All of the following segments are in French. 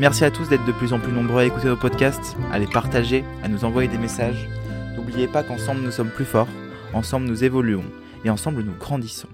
Merci à tous d'être de plus en plus nombreux à écouter nos podcasts, à les partager, à nous envoyer des messages. N'oubliez pas qu'ensemble nous sommes plus forts, ensemble nous évoluons et ensemble nous grandissons.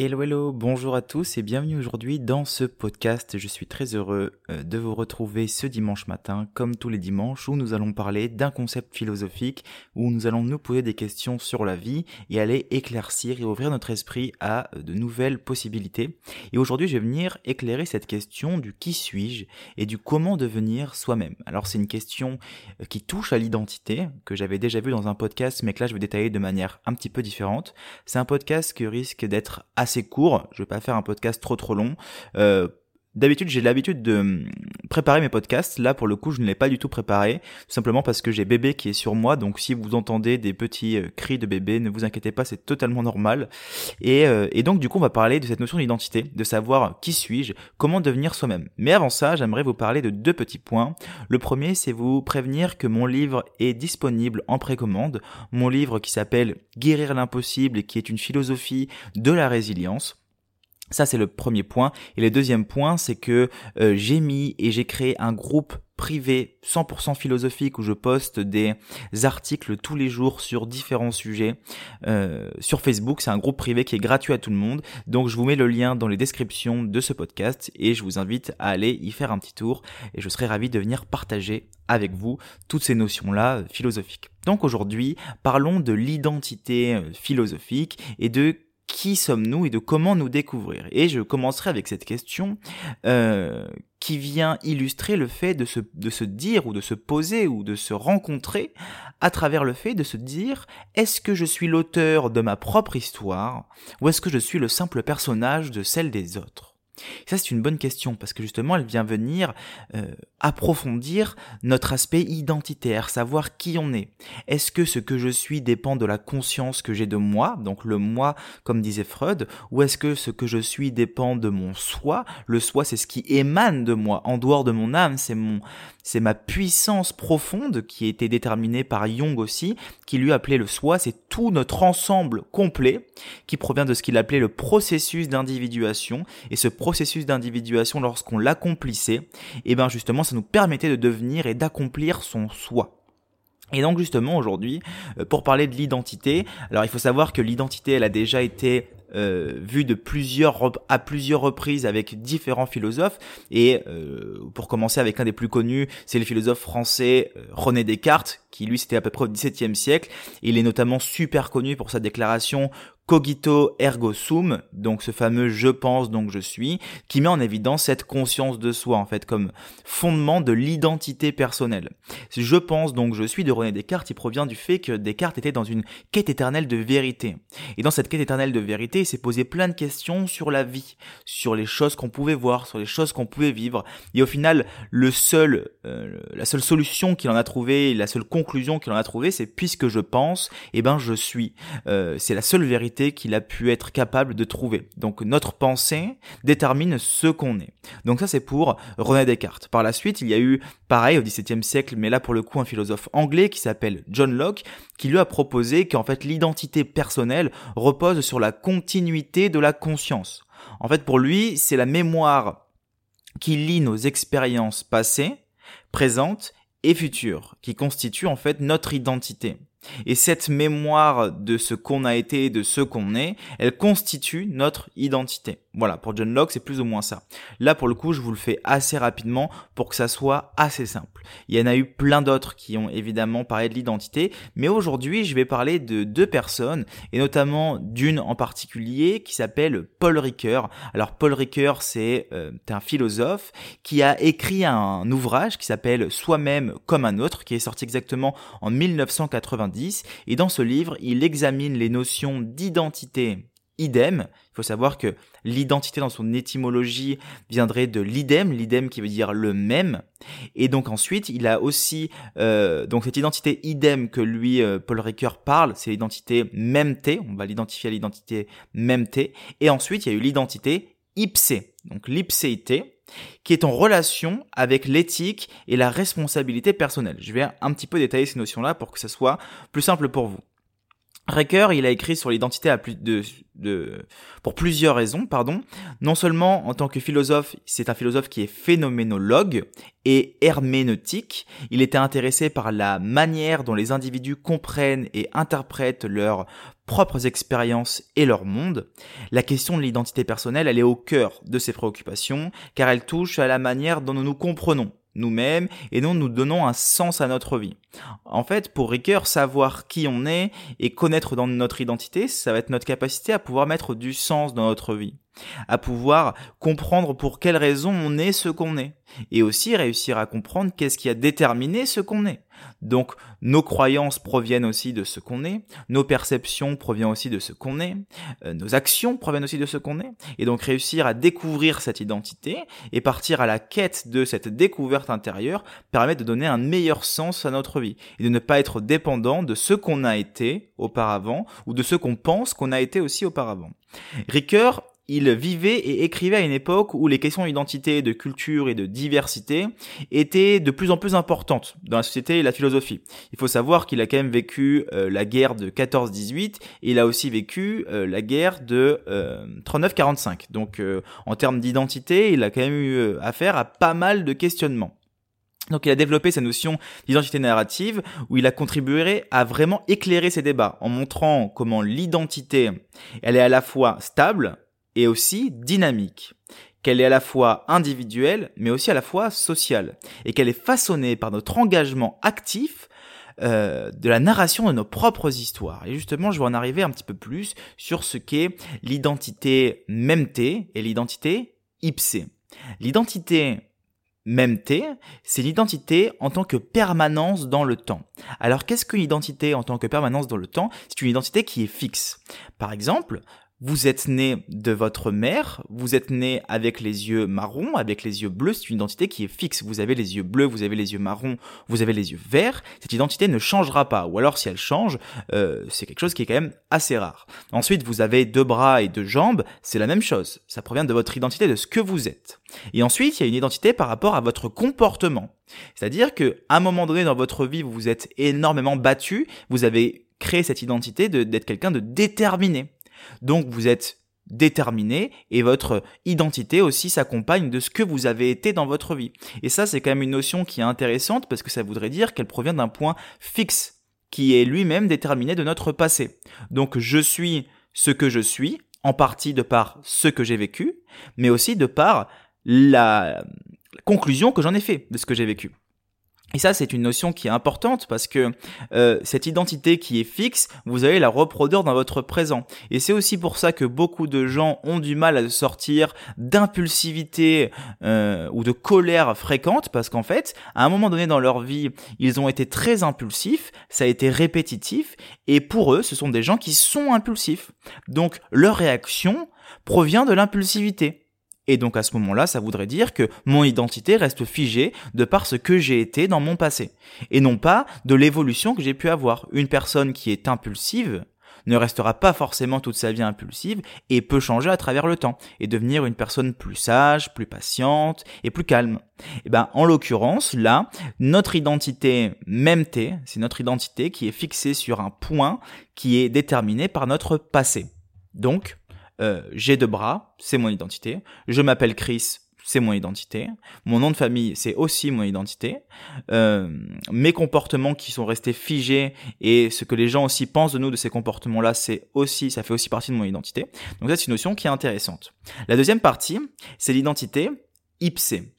Hello hello, bonjour à tous et bienvenue aujourd'hui dans ce podcast. Je suis très heureux euh, de vous retrouver ce dimanche matin, comme tous les dimanches, où nous allons parler d'un concept philosophique, où nous allons nous poser des questions sur la vie et aller éclaircir et ouvrir notre esprit à euh, de nouvelles possibilités. Et aujourd'hui, je vais venir éclairer cette question du qui suis-je et du comment devenir soi-même. Alors c'est une question euh, qui touche à l'identité, que j'avais déjà vu dans un podcast, mais que là je vais détailler de manière un petit peu différente. C'est un podcast qui risque d'être assez assez court. Je vais pas faire un podcast trop trop long. Euh, D'habitude, j'ai l'habitude de hum, préparer mes podcasts. Là, pour le coup, je ne l'ai pas du tout préparé, tout simplement parce que j'ai bébé qui est sur moi. Donc, si vous entendez des petits euh, cris de bébé, ne vous inquiétez pas, c'est totalement normal. Et, euh, et, donc, du coup, on va parler de cette notion d'identité, de savoir qui suis-je, comment devenir soi-même. Mais avant ça, j'aimerais vous parler de deux petits points. Le premier, c'est vous prévenir que mon livre est disponible en précommande. Mon livre qui s'appelle Guérir l'impossible et qui est une philosophie de la résilience. Ça, c'est le premier point. Et le deuxième point, c'est que euh, j'ai mis et j'ai créé un groupe privé 100% philosophique où je poste des articles tous les jours sur différents sujets euh, sur Facebook. C'est un groupe privé qui est gratuit à tout le monde. Donc je vous mets le lien dans les descriptions de ce podcast et je vous invite à aller y faire un petit tour et je serai ravi de venir partager avec vous toutes ces notions-là euh, philosophiques. Donc aujourd'hui, parlons de l'identité philosophique et de qui sommes-nous et de comment nous découvrir. Et je commencerai avec cette question euh, qui vient illustrer le fait de se, de se dire ou de se poser ou de se rencontrer à travers le fait de se dire est-ce que je suis l'auteur de ma propre histoire ou est-ce que je suis le simple personnage de celle des autres? Ça, c'est une bonne question parce que justement, elle vient venir euh, approfondir notre aspect identitaire, savoir qui on est. Est-ce que ce que je suis dépend de la conscience que j'ai de moi, donc le moi, comme disait Freud, ou est-ce que ce que je suis dépend de mon soi? Le soi, c'est ce qui émane de moi, en dehors de mon âme, c'est mon, c'est ma puissance profonde qui a été déterminée par Jung aussi, qui lui appelait le soi, c'est tout notre ensemble complet qui provient de ce qu'il appelait le processus d'individuation et ce processus d'individuation, lorsqu'on l'accomplissait, et eh ben justement, ça nous permettait de devenir et d'accomplir son soi. Et donc justement aujourd'hui, euh, pour parler de l'identité, alors il faut savoir que l'identité, elle a déjà été euh, vue à plusieurs reprises avec différents philosophes et euh, pour commencer avec un des plus connus c'est le philosophe français René Descartes qui lui c'était à peu près au XVIIe siècle il est notamment super connu pour sa déclaration cogito ergo sum, donc ce fameux je pense donc je suis, qui met en évidence cette conscience de soi en fait comme fondement de l'identité personnelle. Je pense donc je suis de René Descartes, il provient du fait que Descartes était dans une quête éternelle de vérité. Et dans cette quête éternelle de vérité, il s'est posé plein de questions sur la vie, sur les choses qu'on pouvait voir, sur les choses qu'on pouvait vivre. Et au final, le seul, euh, la seule solution qu'il en a trouvé, la seule conclusion qu'il en a trouvé, c'est puisque je pense, eh ben je suis. Euh, c'est la seule vérité qu'il a pu être capable de trouver. Donc notre pensée détermine ce qu'on est. Donc ça c'est pour René Descartes. Par la suite, il y a eu pareil au XVIIe siècle, mais là pour le coup un philosophe anglais qui s'appelle John Locke, qui lui a proposé qu'en fait l'identité personnelle repose sur la continuité de la conscience. En fait pour lui, c'est la mémoire qui lie nos expériences passées, présentes et futures, qui constitue en fait notre identité. Et cette mémoire de ce qu'on a été et de ce qu'on est, elle constitue notre identité. Voilà, pour John Locke, c'est plus ou moins ça. Là, pour le coup, je vous le fais assez rapidement pour que ça soit assez simple. Il y en a eu plein d'autres qui ont évidemment parlé de l'identité, mais aujourd'hui, je vais parler de deux personnes, et notamment d'une en particulier qui s'appelle Paul Ricoeur. Alors, Paul Ricoeur, c'est euh, un philosophe qui a écrit un ouvrage qui s'appelle Soi-même comme un autre, qui est sorti exactement en 1990, et dans ce livre, il examine les notions d'identité idem. Il faut savoir que l'identité dans son étymologie viendrait de l'idem, l'idem qui veut dire le même. Et donc ensuite, il a aussi euh, donc cette identité idem que lui, euh, Paul Ricoeur parle, c'est l'identité memté. On va l'identifier à l'identité memté. Et ensuite, il y a eu l'identité ipse, donc l'ipséité qui est en relation avec l'éthique et la responsabilité personnelle. Je vais un petit peu détailler ces notions-là pour que ça soit plus simple pour vous. Ricker, il a écrit sur l'identité plus de, de, pour plusieurs raisons, pardon. Non seulement en tant que philosophe, c'est un philosophe qui est phénoménologue et herméneutique. Il était intéressé par la manière dont les individus comprennent et interprètent leurs propres expériences et leur monde. La question de l'identité personnelle, elle est au cœur de ses préoccupations, car elle touche à la manière dont nous nous comprenons nous-mêmes et dont nous donnons un sens à notre vie. En fait, pour Ricoeur, savoir qui on est et connaître dans notre identité, ça va être notre capacité à pouvoir mettre du sens dans notre vie, à pouvoir comprendre pour quelles raisons on est ce qu'on est, et aussi réussir à comprendre qu'est-ce qui a déterminé ce qu'on est. Donc nos croyances proviennent aussi de ce qu'on est, nos perceptions proviennent aussi de ce qu'on est, euh, nos actions proviennent aussi de ce qu'on est, et donc réussir à découvrir cette identité et partir à la quête de cette découverte intérieure permet de donner un meilleur sens à notre vie et de ne pas être dépendant de ce qu'on a été auparavant ou de ce qu'on pense qu'on a été aussi auparavant. Ricoeur il vivait et écrivait à une époque où les questions d'identité, de culture et de diversité étaient de plus en plus importantes dans la société et la philosophie. Il faut savoir qu'il a quand même vécu euh, la guerre de 14-18 et il a aussi vécu euh, la guerre de 39-45. Euh, Donc en termes d'identité, il a quand même eu affaire à pas mal de questionnements. Donc il a développé sa notion d'identité narrative où il a contribué à vraiment éclairer ces débats en montrant comment l'identité, elle est à la fois stable, et aussi dynamique, qu'elle est à la fois individuelle mais aussi à la fois sociale, et qu'elle est façonnée par notre engagement actif euh, de la narration de nos propres histoires. Et justement, je vais en arriver un petit peu plus sur ce qu'est l'identité memté et l'identité ipsé. L'identité memté, c'est l'identité en tant que permanence dans le temps. Alors qu'est-ce qu'une identité en tant que permanence dans le temps? C'est une identité qui est fixe. Par exemple, vous êtes né de votre mère, vous êtes né avec les yeux marrons, avec les yeux bleus, c'est une identité qui est fixe. Vous avez les yeux bleus, vous avez les yeux marrons, vous avez les yeux verts, cette identité ne changera pas. Ou alors si elle change, euh, c'est quelque chose qui est quand même assez rare. Ensuite, vous avez deux bras et deux jambes, c'est la même chose. Ça provient de votre identité, de ce que vous êtes. Et ensuite, il y a une identité par rapport à votre comportement. C'est-à-dire que à un moment donné dans votre vie, vous vous êtes énormément battu, vous avez créé cette identité d'être quelqu'un de déterminé. Donc vous êtes déterminé et votre identité aussi s'accompagne de ce que vous avez été dans votre vie. Et ça, c'est quand même une notion qui est intéressante parce que ça voudrait dire qu'elle provient d'un point fixe qui est lui-même déterminé de notre passé. Donc je suis ce que je suis, en partie de par ce que j'ai vécu, mais aussi de par la conclusion que j'en ai fait de ce que j'ai vécu. Et ça, c'est une notion qui est importante parce que euh, cette identité qui est fixe, vous allez la reproduire dans votre présent. Et c'est aussi pour ça que beaucoup de gens ont du mal à sortir d'impulsivité euh, ou de colère fréquente parce qu'en fait, à un moment donné dans leur vie, ils ont été très impulsifs, ça a été répétitif, et pour eux, ce sont des gens qui sont impulsifs. Donc leur réaction provient de l'impulsivité. Et donc à ce moment-là, ça voudrait dire que mon identité reste figée de par ce que j'ai été dans mon passé, et non pas de l'évolution que j'ai pu avoir. Une personne qui est impulsive ne restera pas forcément toute sa vie impulsive et peut changer à travers le temps et devenir une personne plus sage, plus patiente et plus calme. Et eh ben en l'occurrence là, notre identité même T, c'est notre identité qui est fixée sur un point qui est déterminé par notre passé. Donc euh, j'ai deux bras, c'est mon identité. Je m'appelle Chris, c'est mon identité. Mon nom de famille, c'est aussi mon identité. Euh, mes comportements qui sont restés figés et ce que les gens aussi pensent de nous de ces comportements-là, c'est aussi, ça fait aussi partie de mon identité. Donc ça, c'est une notion qui est intéressante. La deuxième partie, c'est l'identité ipsé.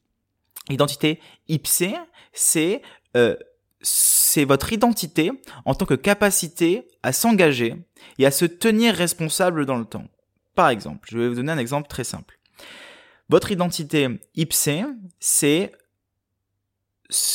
L'identité ipsé, c'est euh, c'est votre identité en tant que capacité à s'engager et à se tenir responsable dans le temps. Par exemple, je vais vous donner un exemple très simple. Votre identité ipsé, c'est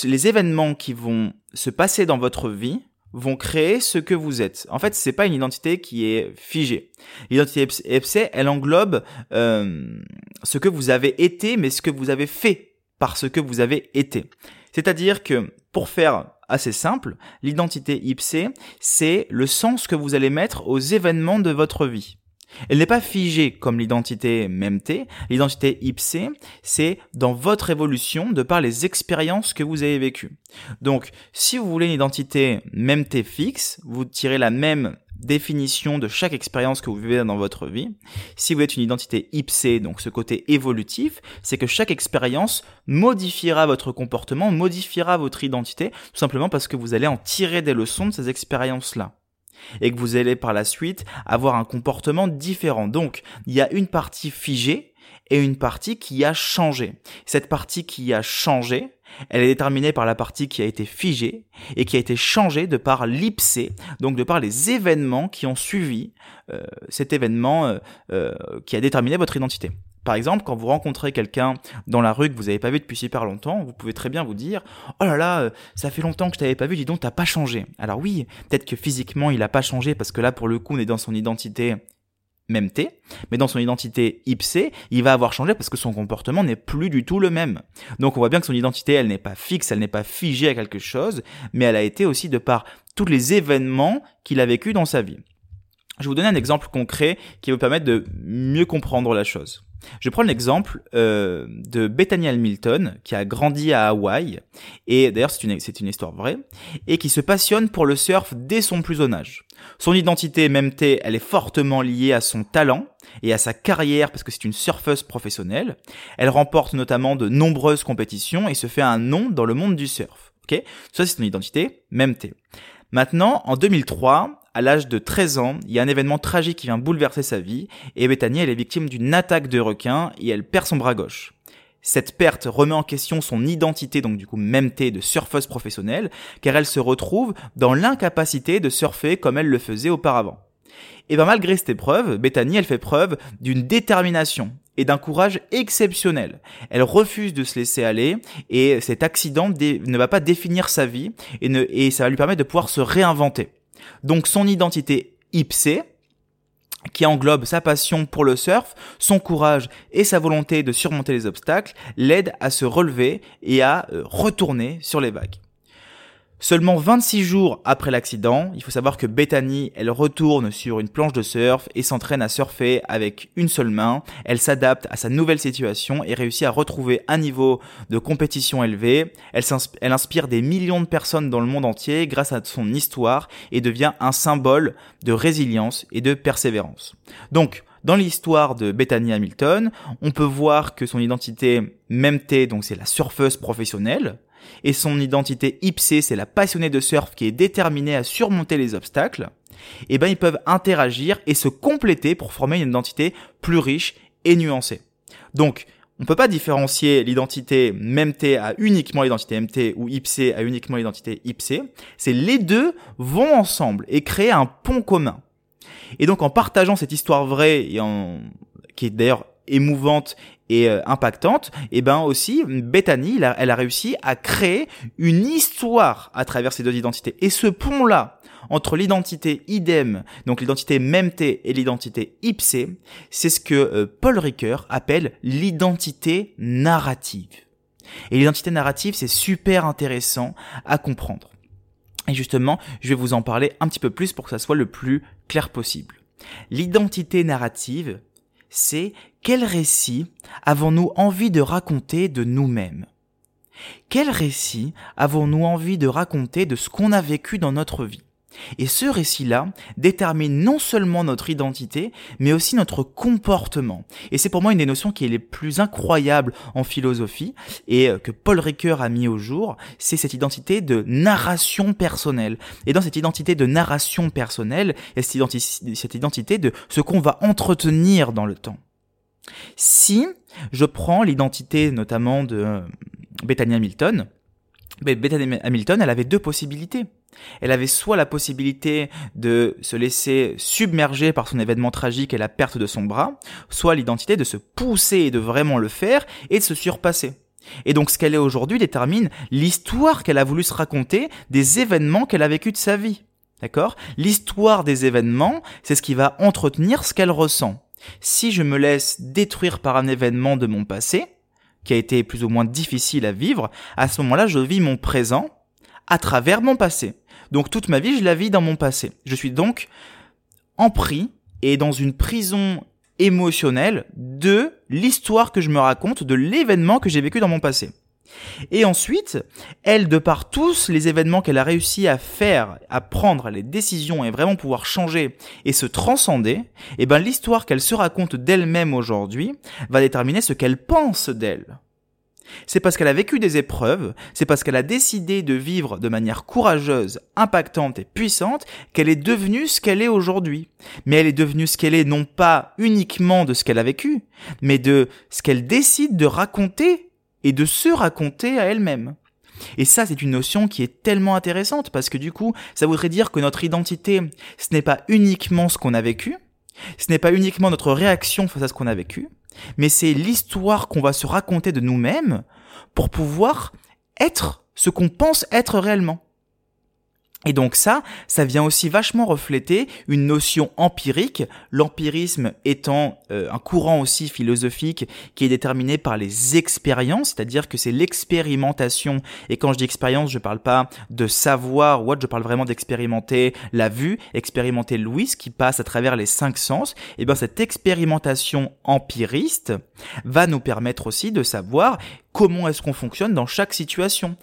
les événements qui vont se passer dans votre vie vont créer ce que vous êtes. En fait, c'est pas une identité qui est figée. L'identité EPC, elle englobe euh, ce que vous avez été, mais ce que vous avez fait par ce que vous avez été. C'est-à-dire que, pour faire assez simple, l'identité IPC, c'est le sens que vous allez mettre aux événements de votre vie. Elle n'est pas figée comme l'identité MMT. L'identité IPC, c'est dans votre évolution de par les expériences que vous avez vécues. Donc, si vous voulez une identité MMT fixe, vous tirez la même définition de chaque expérience que vous vivez dans votre vie. Si vous êtes une identité IPC, donc ce côté évolutif, c'est que chaque expérience modifiera votre comportement, modifiera votre identité, tout simplement parce que vous allez en tirer des leçons de ces expériences-là et que vous allez par la suite avoir un comportement différent. Donc, il y a une partie figée et une partie qui a changé. Cette partie qui a changé, elle est déterminée par la partie qui a été figée et qui a été changée de par l'ipsé, donc de par les événements qui ont suivi euh, cet événement euh, euh, qui a déterminé votre identité. Par exemple, quand vous rencontrez quelqu'un dans la rue que vous n'avez pas vu depuis super longtemps, vous pouvez très bien vous dire "Oh là là, ça fait longtemps que je t'avais pas vu, dis donc t'as pas changé." Alors oui, peut-être que physiquement il a pas changé parce que là pour le coup on est dans son identité même T, mais dans son identité IPC, il va avoir changé parce que son comportement n'est plus du tout le même. Donc on voit bien que son identité, elle n'est pas fixe, elle n'est pas figée à quelque chose, mais elle a été aussi de par tous les événements qu'il a vécu dans sa vie. Je vais vous donner un exemple concret qui va vous permettre de mieux comprendre la chose. Je prends l'exemple euh, de Bethany Hamilton, qui a grandi à Hawaï, et d'ailleurs c'est une, c'est une histoire vraie, et qui se passionne pour le surf dès son plus jeune âge. Son identité MMT, elle est fortement liée à son talent et à sa carrière parce que c'est une surfeuse professionnelle. Elle remporte notamment de nombreuses compétitions et se fait un nom dans le monde du surf. Ok, ça c'est son identité MMT. Maintenant, en 2003, à l'âge de 13 ans, il y a un événement tragique qui vient bouleverser sa vie, et Bethany, elle est victime d'une attaque de requin, et elle perd son bras gauche. Cette perte remet en question son identité, donc du coup même de surfeuse professionnelle, car elle se retrouve dans l'incapacité de surfer comme elle le faisait auparavant. Et bien malgré cette épreuve, Bethany, elle fait preuve d'une détermination et d'un courage exceptionnel. Elle refuse de se laisser aller et cet accident ne va pas définir sa vie et, et ça va lui permettre de pouvoir se réinventer. Donc son identité ipsée, qui englobe sa passion pour le surf, son courage et sa volonté de surmonter les obstacles, l'aide à se relever et à euh, retourner sur les vagues. Seulement 26 jours après l'accident, il faut savoir que Bethany, elle retourne sur une planche de surf et s'entraîne à surfer avec une seule main. Elle s'adapte à sa nouvelle situation et réussit à retrouver un niveau de compétition élevé. Elle, inspire des millions de personnes dans le monde entier grâce à son histoire et devient un symbole de résilience et de persévérance. Donc, dans l'histoire de Bethany Hamilton, on peut voir que son identité même T, donc c'est la surfeuse professionnelle, et son identité ipsée, c'est la passionnée de surf qui est déterminée à surmonter les obstacles, eh ben ils peuvent interagir et se compléter pour former une identité plus riche et nuancée. Donc, on peut pas différencier l'identité MT à uniquement l'identité MT ou ipsé à uniquement l'identité ipsé. C'est les deux vont ensemble et créer un pont commun. Et donc en partageant cette histoire vraie et en, qui est d'ailleurs émouvante et euh, impactante, et eh ben aussi Bethany, elle a, réussi à créer une histoire à travers ces deux identités. Et ce pont-là entre l'identité idem, donc l'identité MMT et l'identité ipsé, c'est ce que euh, Paul Ricoeur appelle l'identité narrative. Et l'identité narrative, c'est super intéressant à comprendre. Et justement, je vais vous en parler un petit peu plus pour que ça soit le plus clair possible. L'identité narrative, c'est quel récit avons-nous envie de raconter de nous-mêmes? Quel récit avons-nous envie de raconter de ce qu'on a vécu dans notre vie? Et ce récit-là détermine non seulement notre identité, mais aussi notre comportement. Et c'est pour moi une des notions qui est les plus incroyables en philosophie et euh, que Paul Ricoeur a mis au jour, c'est cette identité de narration personnelle. Et dans cette identité de narration personnelle, il y a cette, identité de ce qu'on va entretenir dans le temps. Si je prends l'identité notamment de euh, Bethany Hamilton, Bethany Hamilton, elle avait deux possibilités. Elle avait soit la possibilité de se laisser submerger par son événement tragique et la perte de son bras, soit l'identité de se pousser et de vraiment le faire et de se surpasser. Et donc ce qu'elle est aujourd'hui détermine l'histoire qu'elle a voulu se raconter des événements qu'elle a vécu de sa vie. D'accord? L'histoire des événements, c'est ce qui va entretenir ce qu'elle ressent. Si je me laisse détruire par un événement de mon passé, qui a été plus ou moins difficile à vivre, à ce moment-là, je vis mon présent à travers mon passé. Donc toute ma vie, je la vis dans mon passé. Je suis donc empris et dans une prison émotionnelle de l'histoire que je me raconte, de l'événement que j'ai vécu dans mon passé. Et ensuite, elle, de par tous les événements qu'elle a réussi à faire, à prendre les décisions et vraiment pouvoir changer et se transcender, eh ben, l'histoire qu'elle se raconte d'elle-même aujourd'hui va déterminer ce qu'elle pense d'elle. C'est parce qu'elle a vécu des épreuves, c'est parce qu'elle a décidé de vivre de manière courageuse, impactante et puissante qu'elle est devenue ce qu'elle est aujourd'hui. Mais elle est devenue ce qu'elle est non pas uniquement de ce qu'elle a vécu, mais de ce qu'elle décide de raconter et de se raconter à elle-même. Et ça, c'est une notion qui est tellement intéressante parce que du coup, ça voudrait dire que notre identité, ce n'est pas uniquement ce qu'on a vécu, ce n'est pas uniquement notre réaction face à ce qu'on a vécu, mais c'est l'histoire qu'on va se raconter de nous-mêmes pour pouvoir être ce qu'on pense être réellement. Et donc ça, ça vient aussi vachement refléter une notion empirique, l'empirisme étant euh, un courant aussi philosophique qui est déterminé par les expériences, c'est-à-dire que c'est l'expérimentation. Et quand je dis expérience, je parle pas de savoir ou autre, je parle vraiment d'expérimenter la vue, expérimenter l'ouïe, qui passe à travers les cinq sens. Et bien cette expérimentation empiriste va nous permettre aussi de savoir comment est-ce qu'on fonctionne dans chaque situation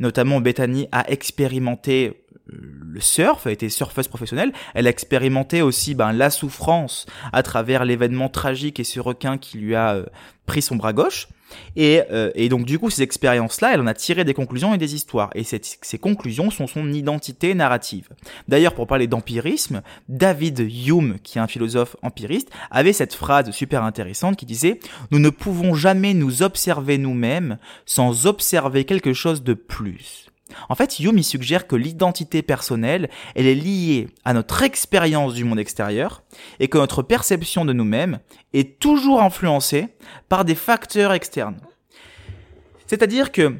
notamment Bethany a expérimenté le surf, a été surfeuse professionnelle, elle a expérimenté aussi ben, la souffrance à travers l'événement tragique et ce requin qui lui a euh, pris son bras gauche. Et, euh, et, donc du coup, ces expériences-là, elle en a tiré des conclusions et des histoires. Et ces conclusions sont son identité narrative. D'ailleurs, pour parler d'empirisme, David Hume, qui est un philosophe empiriste, avait cette phrase super intéressante qui disait ⁇ Nous ne pouvons jamais nous observer nous-mêmes sans observer quelque chose de plus. En fait, Hume suggère que l'identité personnelle, elle est liée à notre expérience du monde extérieur et que notre perception de nous-mêmes est toujours influencée par des facteurs externes. C'est-à-dire que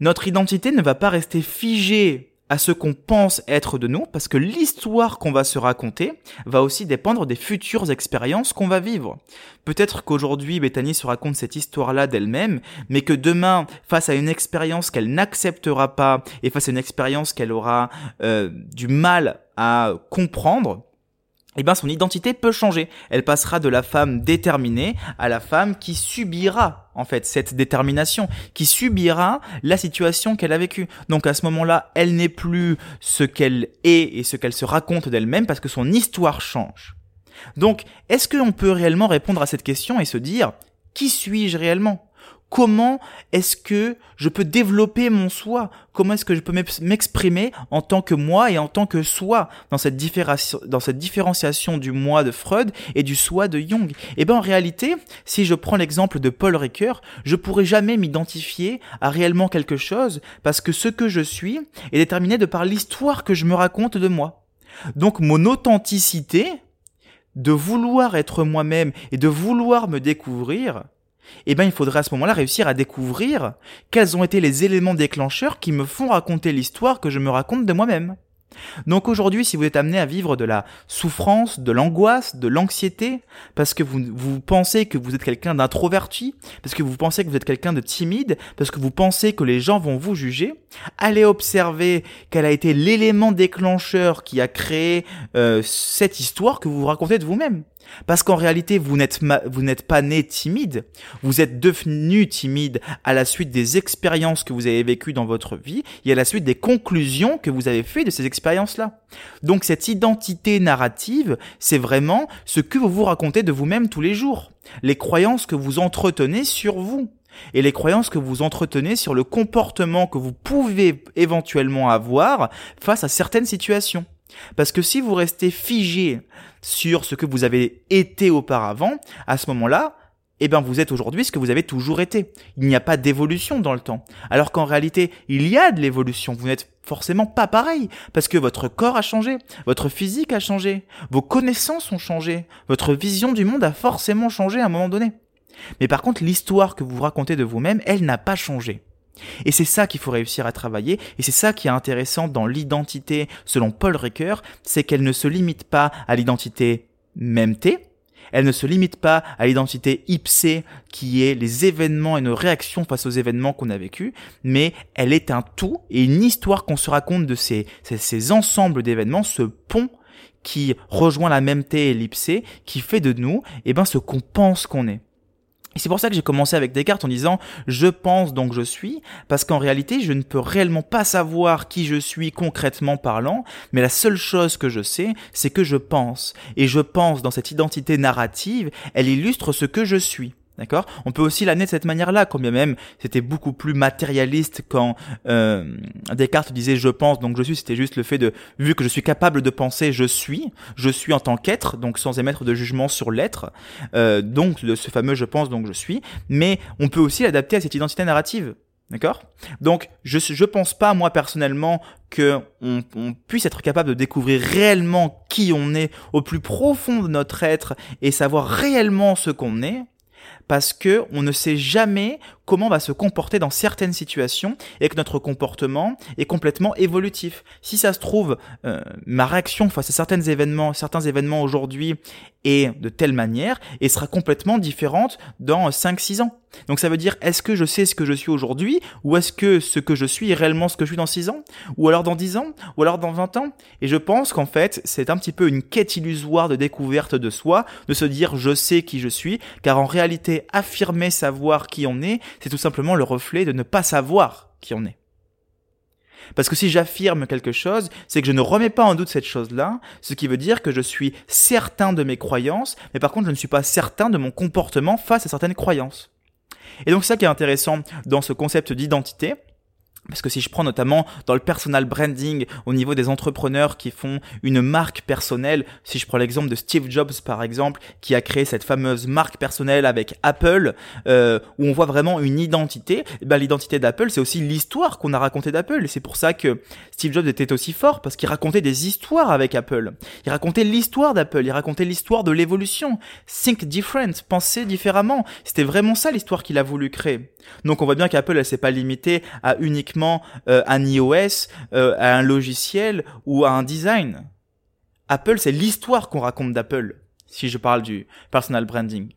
notre identité ne va pas rester figée à ce qu'on pense être de nous, parce que l'histoire qu'on va se raconter va aussi dépendre des futures expériences qu'on va vivre. Peut-être qu'aujourd'hui, Bethany se raconte cette histoire-là d'elle-même, mais que demain, face à une expérience qu'elle n'acceptera pas, et face à une expérience qu'elle aura euh, du mal à comprendre, eh ben son identité peut changer. Elle passera de la femme déterminée à la femme qui subira en fait cette détermination, qui subira la situation qu'elle a vécue. Donc à ce moment-là, elle n'est plus ce qu'elle est et ce qu'elle se raconte d'elle-même parce que son histoire change. Donc, est-ce que l'on peut réellement répondre à cette question et se dire qui suis-je réellement? Comment est-ce que je peux développer mon soi? Comment est-ce que je peux m'exprimer en tant que moi et en tant que soi dans cette, différenciation du moi de Freud et du soi de Jung? Eh bien en réalité, si je prends l'exemple de Paul Ricoeur, je pourrais jamais m'identifier à réellement quelque chose parce que ce que je suis est déterminé de par l'histoire que je me raconte de moi. Donc mon authenticité, de vouloir être moi-même et de vouloir me découvrir, eh bien il faudrait à ce moment-là réussir à découvrir quels ont été les éléments déclencheurs qui me font raconter l'histoire que je me raconte de moi-même. Donc aujourd'hui, si vous êtes amené à vivre de la souffrance, de l'angoisse, de l'anxiété, parce que vous, vous pensez que vous êtes quelqu'un d'introverti, parce que vous pensez que vous êtes quelqu'un de timide, parce que vous pensez que les gens vont vous juger, allez observer quel a été l'élément déclencheur qui a créé euh, cette histoire que vous vous racontez de vous-même. Parce qu'en réalité, vous n'êtes, pas né timide, vous êtes devenu timide à la suite des expériences que vous avez vécues dans votre vie et à la suite des conclusions que vous avez fait de ces expériences-là. Donc cette identité narrative, c'est vraiment ce que vous vous racontez de vous-même tous les jours, les croyances que vous entretenez sur vous et les croyances que vous entretenez sur le comportement que vous pouvez éventuellement avoir face à certaines situations. Parce que si vous restez figé sur ce que vous avez été auparavant, à ce moment-là, eh bien vous êtes aujourd'hui ce que vous avez toujours été. Il n'y a pas d'évolution dans le temps. Alors qu'en réalité, il y a de l'évolution. Vous n'êtes forcément pas pareil, parce que votre corps a changé, votre physique a changé, vos connaissances ont changé, votre vision du monde a forcément changé à un moment donné. Mais par contre, l'histoire que vous racontez de vous-même, elle n'a pas changé. Et c'est ça qu'il faut réussir à travailler, et c'est ça qui est intéressant dans l'identité, selon Paul Ricoeur, c'est qu'elle ne se limite pas à l'identité même T, elle ne se limite pas à l'identité ipsée qui est les événements et nos réactions face aux événements qu'on a vécus, mais elle est un tout et une histoire qu'on se raconte de ces, ces, ensembles d'événements, ce pont qui rejoint la même T et l'ipsée, qui fait de nous, eh ben, ce qu'on pense qu'on est. Et c'est pour ça que j'ai commencé avec Descartes en disant je pense donc je suis, parce qu'en réalité je ne peux réellement pas savoir qui je suis concrètement parlant, mais la seule chose que je sais, c'est que je pense. Et je pense dans cette identité narrative, elle illustre ce que je suis. D'accord? On peut aussi l'amener de cette manière-là, quand même c'était beaucoup plus matérialiste quand euh, Descartes disait je pense, donc je suis, c'était juste le fait de, vu que je suis capable de penser, je suis, je suis en tant qu'être, donc sans émettre de jugement sur l'être, euh, donc de ce fameux je pense, donc je suis, mais on peut aussi l'adapter à cette identité narrative. D'accord? Donc, je je pense pas moi personnellement que on, on, puisse être capable de découvrir réellement qui on est au plus profond de notre être et savoir réellement ce qu'on est parce que on ne sait jamais comment on va se comporter dans certaines situations et que notre comportement est complètement évolutif. Si ça se trouve, euh, ma réaction face à certains événements, certains événements aujourd'hui est de telle manière et sera complètement différente dans 5-6 ans. Donc ça veut dire, est-ce que je sais ce que je suis aujourd'hui ou est-ce que ce que je suis est réellement ce que je suis dans 6 ans Ou alors dans 10 ans Ou alors dans 20 ans? Et je pense qu'en fait, c'est un petit peu une quête illusoire de découverte de soi, de se dire je sais qui je suis, car en réalité, affirmer savoir qui on est, c'est tout simplement le reflet de ne pas savoir qui on est. Parce que si j'affirme quelque chose, c'est que je ne remets pas en doute cette chose-là, ce qui veut dire que je suis certain de mes croyances, mais par contre je ne suis pas certain de mon comportement face à certaines croyances. Et donc ça qui est intéressant dans ce concept d'identité, parce que si je prends notamment dans le personal branding au niveau des entrepreneurs qui font une marque personnelle, si je prends l'exemple de Steve Jobs par exemple, qui a créé cette fameuse marque personnelle avec Apple, euh, où on voit vraiment une identité, eh ben, l'identité d'Apple c'est aussi l'histoire qu'on a racontée d'Apple. Et c'est pour ça que Steve Jobs était aussi fort, parce qu'il racontait des histoires avec Apple. Il racontait l'histoire d'Apple, il racontait l'histoire de l'évolution. Think different, penser différemment. C'était vraiment ça l'histoire qu'il a voulu créer. Donc on voit bien qu'Apple elle s'est pas limitée à uniquement euh, un iOS, euh, à un logiciel ou à un design. Apple, c'est l'histoire qu'on raconte d'Apple, si je parle du personal branding.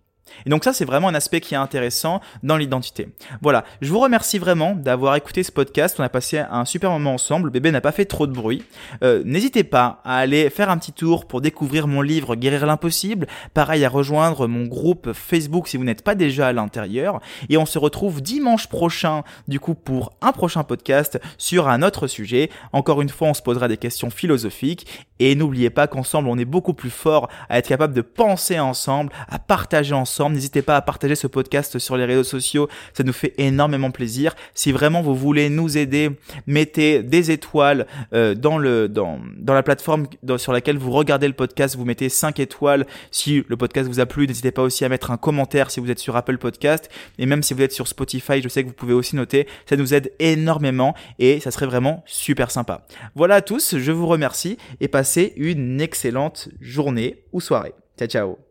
Et donc ça, c'est vraiment un aspect qui est intéressant dans l'identité. Voilà, je vous remercie vraiment d'avoir écouté ce podcast. On a passé un super moment ensemble. Le bébé n'a pas fait trop de bruit. Euh, n'hésitez pas à aller faire un petit tour pour découvrir mon livre Guérir l'impossible. Pareil, à rejoindre mon groupe Facebook si vous n'êtes pas déjà à l'intérieur. Et on se retrouve dimanche prochain, du coup, pour un prochain podcast sur un autre sujet. Encore une fois, on se posera des questions philosophiques. Et n'oubliez pas qu'ensemble, on est beaucoup plus fort à être capable de penser ensemble, à partager ensemble N'hésitez pas à partager ce podcast sur les réseaux sociaux, ça nous fait énormément plaisir. Si vraiment vous voulez nous aider, mettez des étoiles euh, dans le dans dans la plateforme sur laquelle vous regardez le podcast, vous mettez 5 étoiles. Si le podcast vous a plu, n'hésitez pas aussi à mettre un commentaire si vous êtes sur Apple Podcast et même si vous êtes sur Spotify, je sais que vous pouvez aussi noter, ça nous aide énormément et ça serait vraiment super sympa. Voilà à tous, je vous remercie et passez une excellente journée ou soirée. Ciao ciao